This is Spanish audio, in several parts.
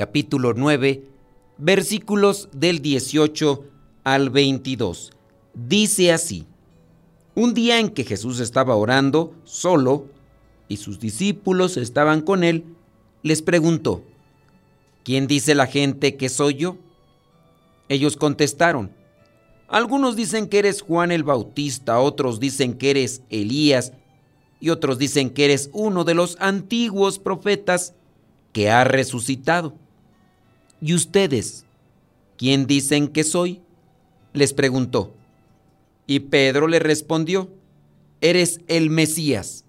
capítulo 9 versículos del 18 al 22. Dice así, un día en que Jesús estaba orando solo y sus discípulos estaban con él, les preguntó, ¿quién dice la gente que soy yo? Ellos contestaron, algunos dicen que eres Juan el Bautista, otros dicen que eres Elías, y otros dicen que eres uno de los antiguos profetas que ha resucitado. ¿Y ustedes? ¿Quién dicen que soy? les preguntó. Y Pedro le respondió, eres el Mesías.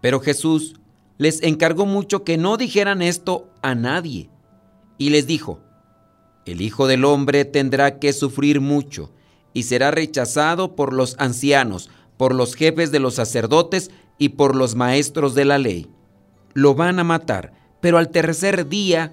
Pero Jesús les encargó mucho que no dijeran esto a nadie. Y les dijo, el Hijo del Hombre tendrá que sufrir mucho y será rechazado por los ancianos, por los jefes de los sacerdotes y por los maestros de la ley. Lo van a matar, pero al tercer día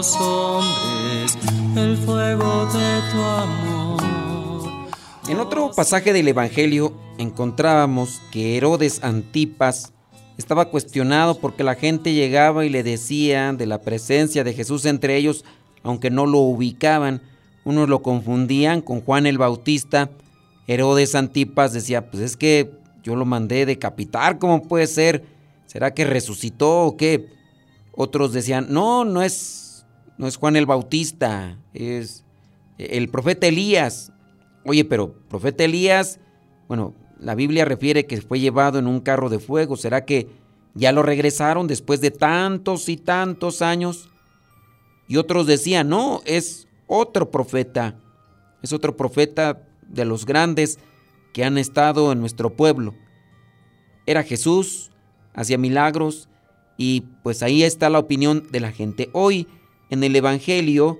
hombres el fuego de tu amor. En otro pasaje del Evangelio encontrábamos que Herodes Antipas estaba cuestionado porque la gente llegaba y le decía de la presencia de Jesús entre ellos, aunque no lo ubicaban. Unos lo confundían con Juan el Bautista. Herodes Antipas decía, pues es que yo lo mandé decapitar, ¿cómo puede ser? ¿Será que resucitó o qué? Otros decían, no, no es, no es Juan el Bautista, es el profeta Elías. Oye, pero profeta Elías, bueno, la Biblia refiere que fue llevado en un carro de fuego. ¿Será que ya lo regresaron después de tantos y tantos años? Y otros decían, no, es otro profeta, es otro profeta de los grandes que han estado en nuestro pueblo. Era Jesús, hacía milagros y pues ahí está la opinión de la gente. Hoy en el Evangelio,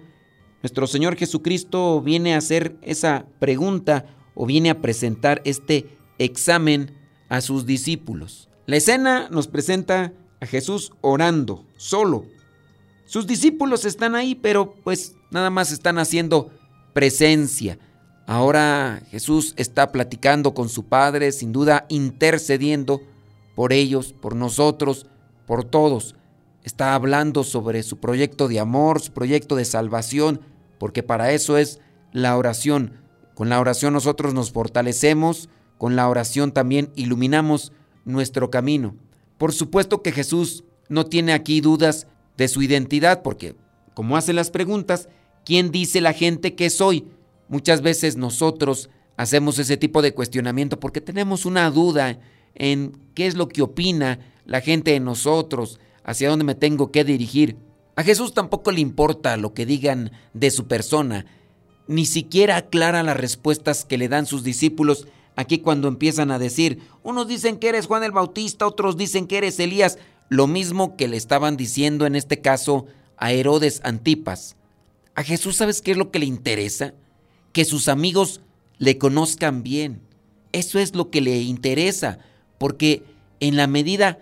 nuestro Señor Jesucristo viene a hacer esa pregunta o viene a presentar este examen a sus discípulos. La escena nos presenta a Jesús orando, solo. Sus discípulos están ahí, pero pues nada más están haciendo presencia. Ahora Jesús está platicando con su Padre, sin duda intercediendo por ellos, por nosotros, por todos. Está hablando sobre su proyecto de amor, su proyecto de salvación, porque para eso es la oración. Con la oración nosotros nos fortalecemos, con la oración también iluminamos nuestro camino. Por supuesto que Jesús no tiene aquí dudas de su identidad, porque como hace las preguntas, ¿quién dice la gente que soy? Muchas veces nosotros hacemos ese tipo de cuestionamiento porque tenemos una duda en qué es lo que opina la gente de nosotros, hacia dónde me tengo que dirigir. A Jesús tampoco le importa lo que digan de su persona, ni siquiera aclara las respuestas que le dan sus discípulos aquí cuando empiezan a decir, unos dicen que eres Juan el Bautista, otros dicen que eres Elías, lo mismo que le estaban diciendo en este caso a Herodes Antipas. A Jesús, ¿sabes qué es lo que le interesa? Que sus amigos le conozcan bien. Eso es lo que le interesa porque en la medida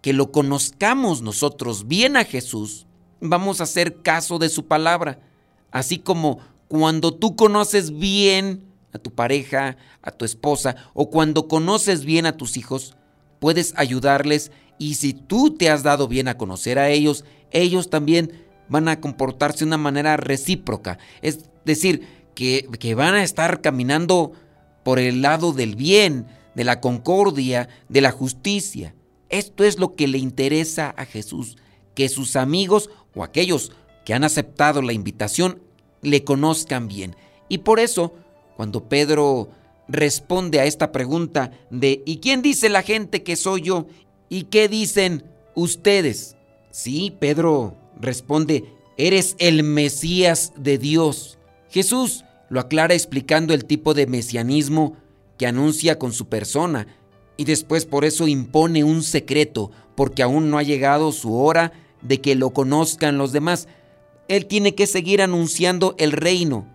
que lo conozcamos nosotros bien a Jesús, vamos a hacer caso de su palabra. Así como cuando tú conoces bien a tu pareja, a tu esposa, o cuando conoces bien a tus hijos, puedes ayudarles y si tú te has dado bien a conocer a ellos, ellos también van a comportarse de una manera recíproca. Es decir, que, que van a estar caminando por el lado del bien, de la concordia, de la justicia. Esto es lo que le interesa a Jesús, que sus amigos o aquellos que han aceptado la invitación le conozcan bien. Y por eso, cuando Pedro responde a esta pregunta de ¿y quién dice la gente que soy yo? ¿Y qué dicen ustedes? Sí, Pedro responde, eres el Mesías de Dios. Jesús lo aclara explicando el tipo de mesianismo que anuncia con su persona y después por eso impone un secreto, porque aún no ha llegado su hora de que lo conozcan los demás. Él tiene que seguir anunciando el reino.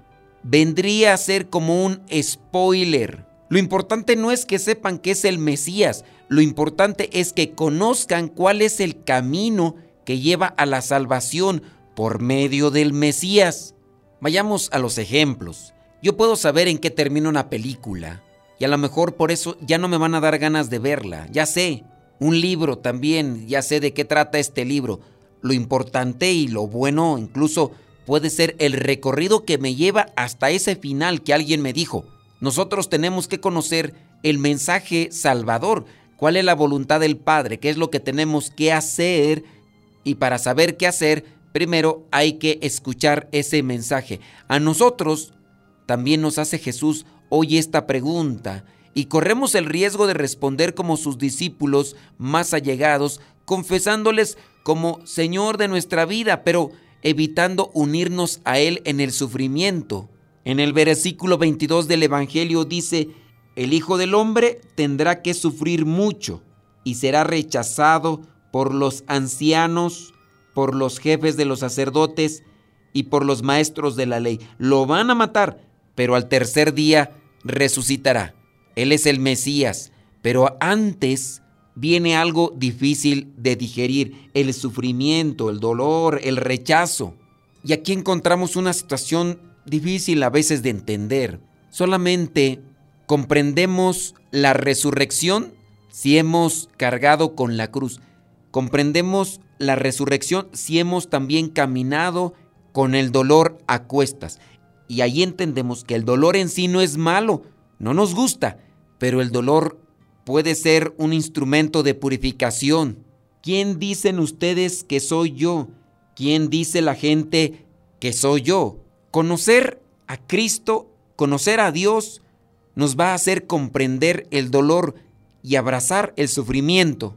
Vendría a ser como un spoiler. Lo importante no es que sepan que es el Mesías, lo importante es que conozcan cuál es el camino que lleva a la salvación por medio del Mesías. Vayamos a los ejemplos. Yo puedo saber en qué termina una película y a lo mejor por eso ya no me van a dar ganas de verla. Ya sé. Un libro también, ya sé de qué trata este libro. Lo importante y lo bueno incluso puede ser el recorrido que me lleva hasta ese final que alguien me dijo. Nosotros tenemos que conocer el mensaje salvador, cuál es la voluntad del Padre, qué es lo que tenemos que hacer y para saber qué hacer, primero hay que escuchar ese mensaje. A nosotros también nos hace Jesús hoy esta pregunta y corremos el riesgo de responder como sus discípulos más allegados, confesándoles como Señor de nuestra vida, pero evitando unirnos a Él en el sufrimiento. En el versículo 22 del Evangelio dice, el Hijo del Hombre tendrá que sufrir mucho y será rechazado por los ancianos, por los jefes de los sacerdotes y por los maestros de la ley. Lo van a matar, pero al tercer día resucitará. Él es el Mesías, pero antes viene algo difícil de digerir, el sufrimiento, el dolor, el rechazo. Y aquí encontramos una situación difícil a veces de entender. Solamente comprendemos la resurrección si hemos cargado con la cruz. Comprendemos la resurrección si hemos también caminado con el dolor a cuestas. Y ahí entendemos que el dolor en sí no es malo, no nos gusta, pero el dolor puede ser un instrumento de purificación. ¿Quién dicen ustedes que soy yo? ¿Quién dice la gente que soy yo? Conocer a Cristo, conocer a Dios, nos va a hacer comprender el dolor y abrazar el sufrimiento.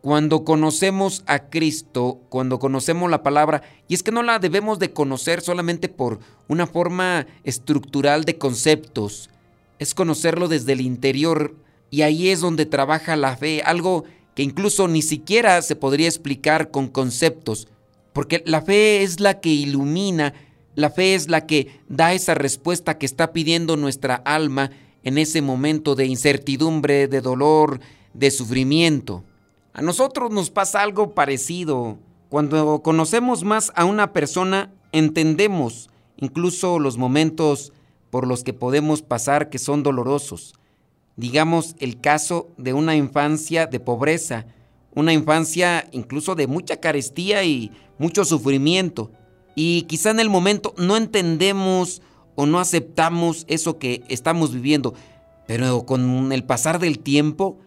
Cuando conocemos a Cristo, cuando conocemos la palabra, y es que no la debemos de conocer solamente por una forma estructural de conceptos, es conocerlo desde el interior y ahí es donde trabaja la fe, algo que incluso ni siquiera se podría explicar con conceptos, porque la fe es la que ilumina, la fe es la que da esa respuesta que está pidiendo nuestra alma en ese momento de incertidumbre, de dolor, de sufrimiento. A nosotros nos pasa algo parecido. Cuando conocemos más a una persona, entendemos incluso los momentos por los que podemos pasar que son dolorosos. Digamos el caso de una infancia de pobreza, una infancia incluso de mucha carestía y mucho sufrimiento. Y quizá en el momento no entendemos o no aceptamos eso que estamos viviendo, pero con el pasar del tiempo,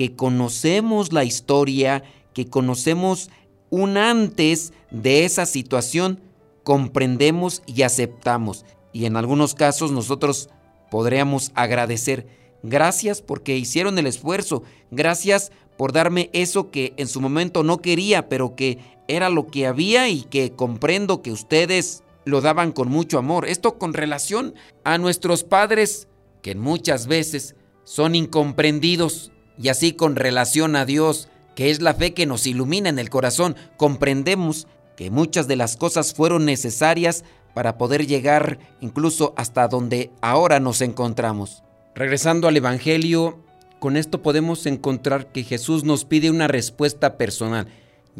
que conocemos la historia, que conocemos un antes de esa situación, comprendemos y aceptamos. Y en algunos casos nosotros podríamos agradecer. Gracias porque hicieron el esfuerzo. Gracias por darme eso que en su momento no quería, pero que era lo que había y que comprendo que ustedes lo daban con mucho amor. Esto con relación a nuestros padres, que muchas veces son incomprendidos, y así con relación a Dios, que es la fe que nos ilumina en el corazón, comprendemos que muchas de las cosas fueron necesarias para poder llegar incluso hasta donde ahora nos encontramos. Regresando al Evangelio, con esto podemos encontrar que Jesús nos pide una respuesta personal,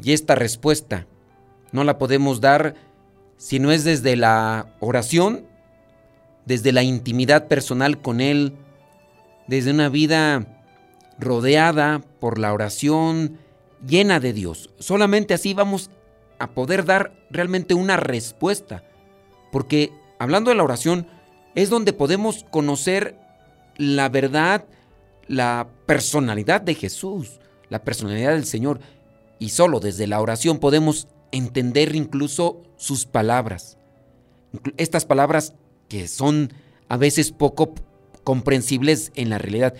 y esta respuesta No la podemos dar si no es desde la oración, desde la intimidad personal con Él, desde una vida rodeada por la oración, llena de Dios. Solamente así vamos a poder dar realmente una respuesta. Porque hablando de la oración, es donde podemos conocer la verdad, la personalidad de Jesús, la personalidad del Señor. Y solo desde la oración podemos entender incluso sus palabras. Estas palabras que son a veces poco comprensibles en la realidad.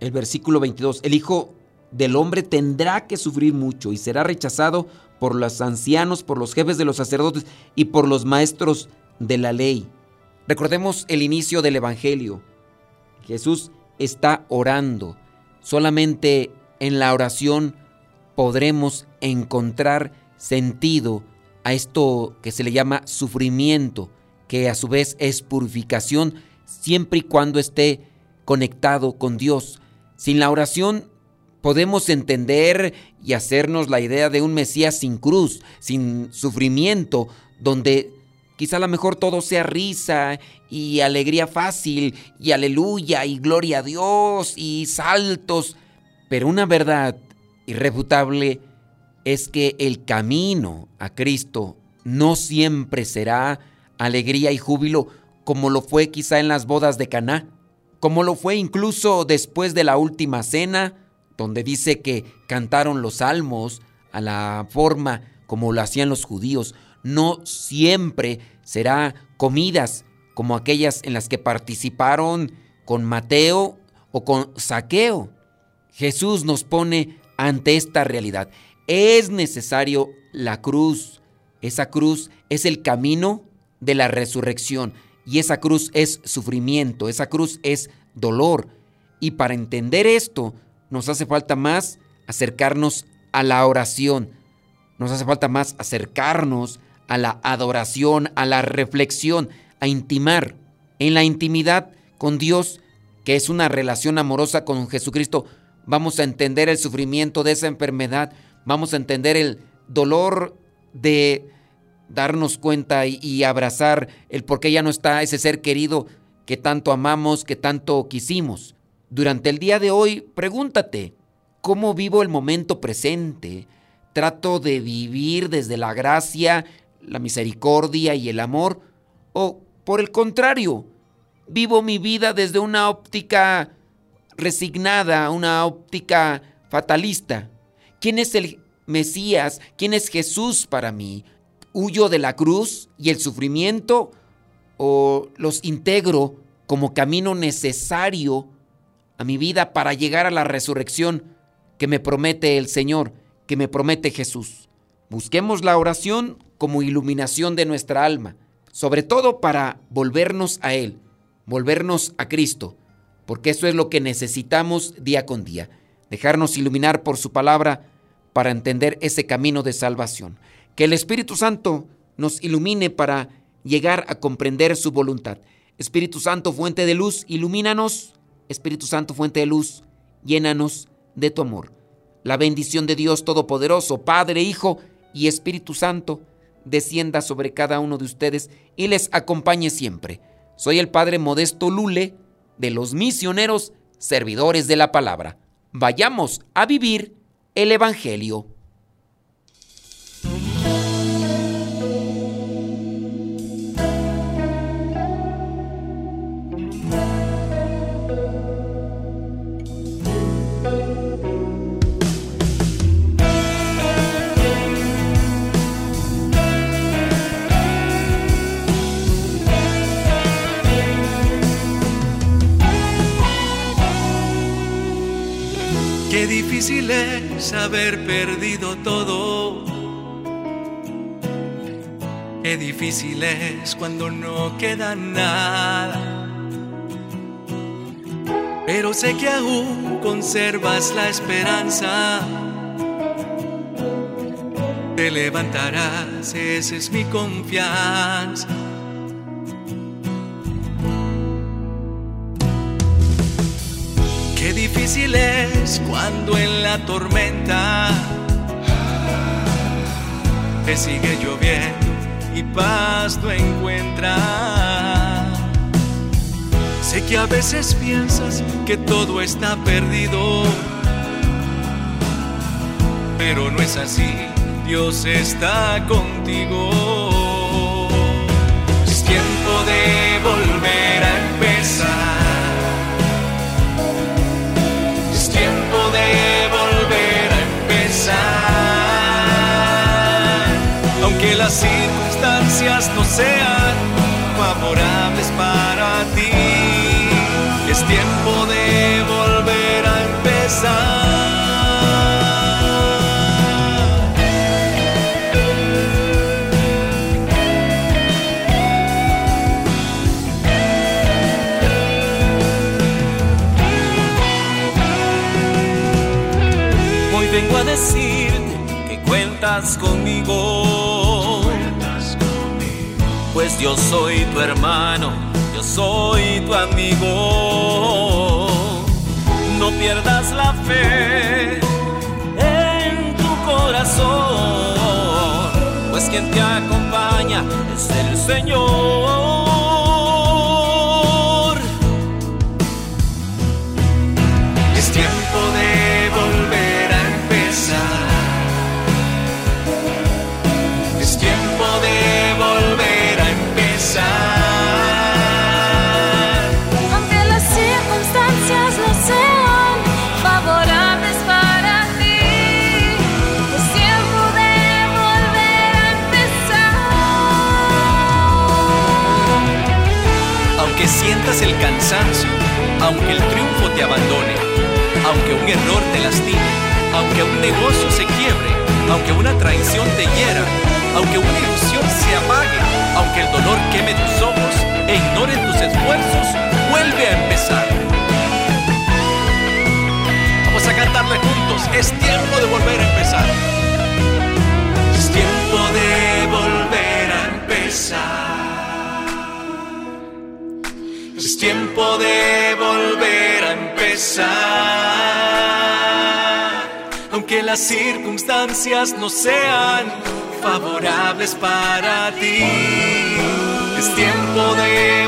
El versículo 22, el Hijo del Hombre tendrá que sufrir mucho y será rechazado por los ancianos, por los jefes de los sacerdotes y por los maestros de la ley. Recordemos el inicio del Evangelio. Jesús está orando. Solamente en la oración podremos encontrar sentido a esto que se le llama sufrimiento, que a su vez es purificación siempre y cuando esté conectado con Dios. Sin la oración podemos entender y hacernos la idea de un Mesías sin cruz, sin sufrimiento, donde quizá a lo mejor todo sea risa y alegría fácil y aleluya y gloria a Dios y saltos, pero una verdad irrefutable es que el camino a Cristo no siempre será alegría y júbilo como lo fue quizá en las bodas de Caná, como lo fue incluso después de la última cena, donde dice que cantaron los salmos a la forma como lo hacían los judíos. No siempre será comidas como aquellas en las que participaron con Mateo o con Saqueo. Jesús nos pone ante esta realidad es necesario la cruz. Esa cruz es el camino de la resurrección y esa cruz es sufrimiento, esa cruz es dolor. Y para entender esto nos hace falta más acercarnos a la oración, nos hace falta más acercarnos a la adoración, a la reflexión, a intimar en la intimidad con Dios, que es una relación amorosa con Jesucristo. Vamos a entender el sufrimiento de esa enfermedad, vamos a entender el dolor de darnos cuenta y, abrazar el por qué ya no está ese ser querido que tanto amamos, que tanto quisimos. Durante el día de hoy, pregúntate, ¿cómo vivo el momento presente? ¿Trato de vivir desde la gracia, la misericordia y el amor? ¿O por el contrario, vivo mi vida desde una óptica resignada, una óptica fatalista? ¿Quién es el Mesías? ¿Quién es Jesús para mí? ¿Huyo de la cruz y el sufrimiento o los integro como camino necesario a mi vida para llegar a la resurrección que me promete el Señor, que me promete Jesús? Busquemos la oración como iluminación de nuestra alma, sobre todo para volvernos a Él, volvernos a Cristo, porque eso es lo que necesitamos día con día, dejarnos iluminar por su palabra para entender ese camino de salvación. Que el Espíritu Santo nos ilumine para llegar a comprender su voluntad. Espíritu Santo, fuente de luz, ilumínanos. Espíritu Santo, fuente de luz, llénanos de tu amor. La bendición de Dios Todopoderoso, Padre, Hijo y Espíritu Santo, descienda sobre cada uno de ustedes y les acompañe siempre. Soy el Padre Modesto Lule de los misioneros servidores de la palabra. Vayamos a vivir el Evangelio. Difícil es haber perdido todo. Qué difícil es cuando no queda nada. Pero sé que aún conservas la esperanza. Te levantarás, esa es mi confianza. Difícil es cuando en la tormenta te sigue lloviendo y paz no encuentras. Sé que a veces piensas que todo está perdido, pero no es así, Dios está contigo. Es tiempo de volver no sean favorables para ti, es tiempo de volver a empezar. Hoy vengo a decirte que cuentas conmigo. Pues yo soy tu hermano, yo soy tu amigo. No pierdas la fe en tu corazón, pues quien te acompaña es el Señor. Sientas el cansancio, aunque el triunfo te abandone, aunque un error te lastime, aunque un negocio se quiebre, aunque una traición te hiera, aunque una ilusión se apague, aunque el dolor queme tus ojos e ignore tus esfuerzos, vuelve a empezar. Vamos a cantarle juntos, es tiempo de volver a empezar. Es tiempo de volver a empezar. Tiempo de volver a empezar. Aunque las circunstancias no sean favorables para ti, es tiempo de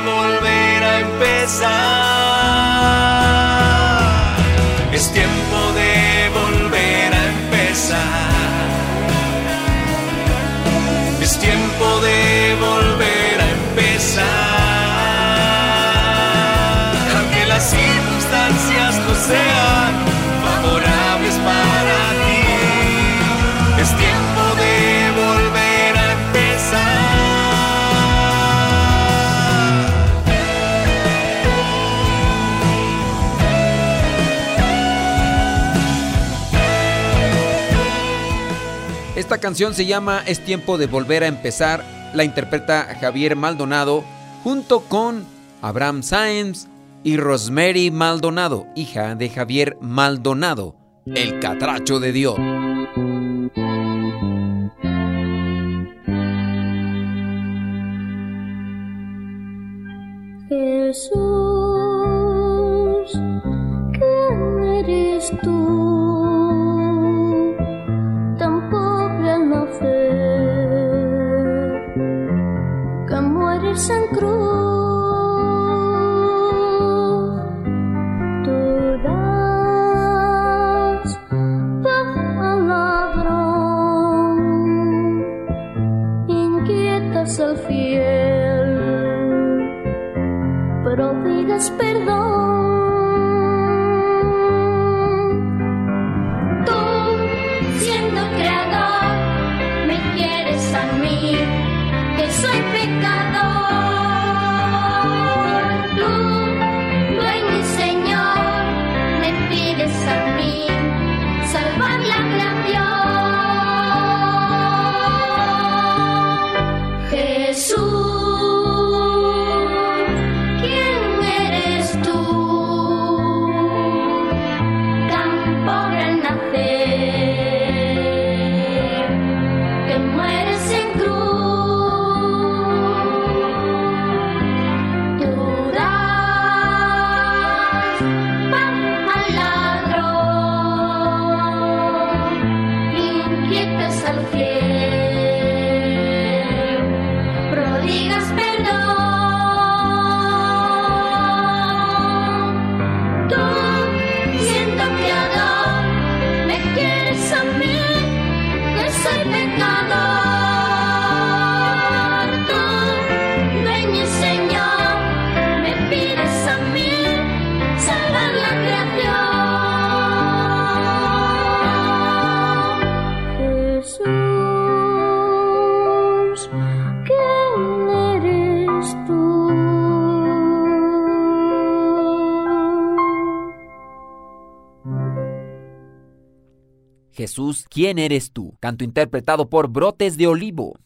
Esta canción se llama Es tiempo de volver a empezar. La interpreta Javier Maldonado junto con Abraham Sáenz y Rosemary Maldonado, hija de Javier Maldonado, el catracho de Dios. Jesús, Jesus. Jesús, ¿quién eres tú? Canto interpretado por Brotes de Olivo.